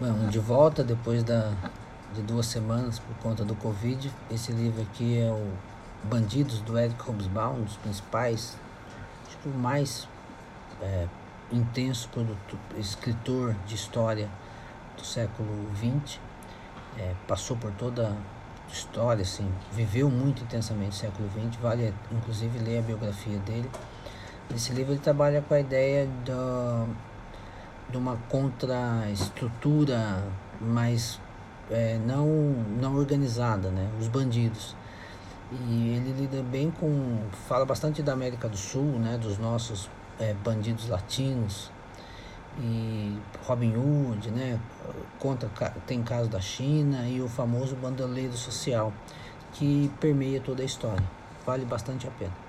Bom, de volta depois da, de duas semanas por conta do Covid. Esse livro aqui é o Bandidos do Eric Hobsbawm, um dos principais, acho que o mais é, intenso produto, escritor de história do século XX. É, passou por toda a história, assim, viveu muito intensamente o século XX, vale inclusive ler a biografia dele. Nesse livro ele trabalha com a ideia da de uma contraestrutura mais é, não, não organizada, né? os bandidos. E ele lida bem com. fala bastante da América do Sul, né? dos nossos é, bandidos latinos. E Robin Hood, né? Contra, tem caso da China e o famoso bandoleiro social, que permeia toda a história. Vale bastante a pena.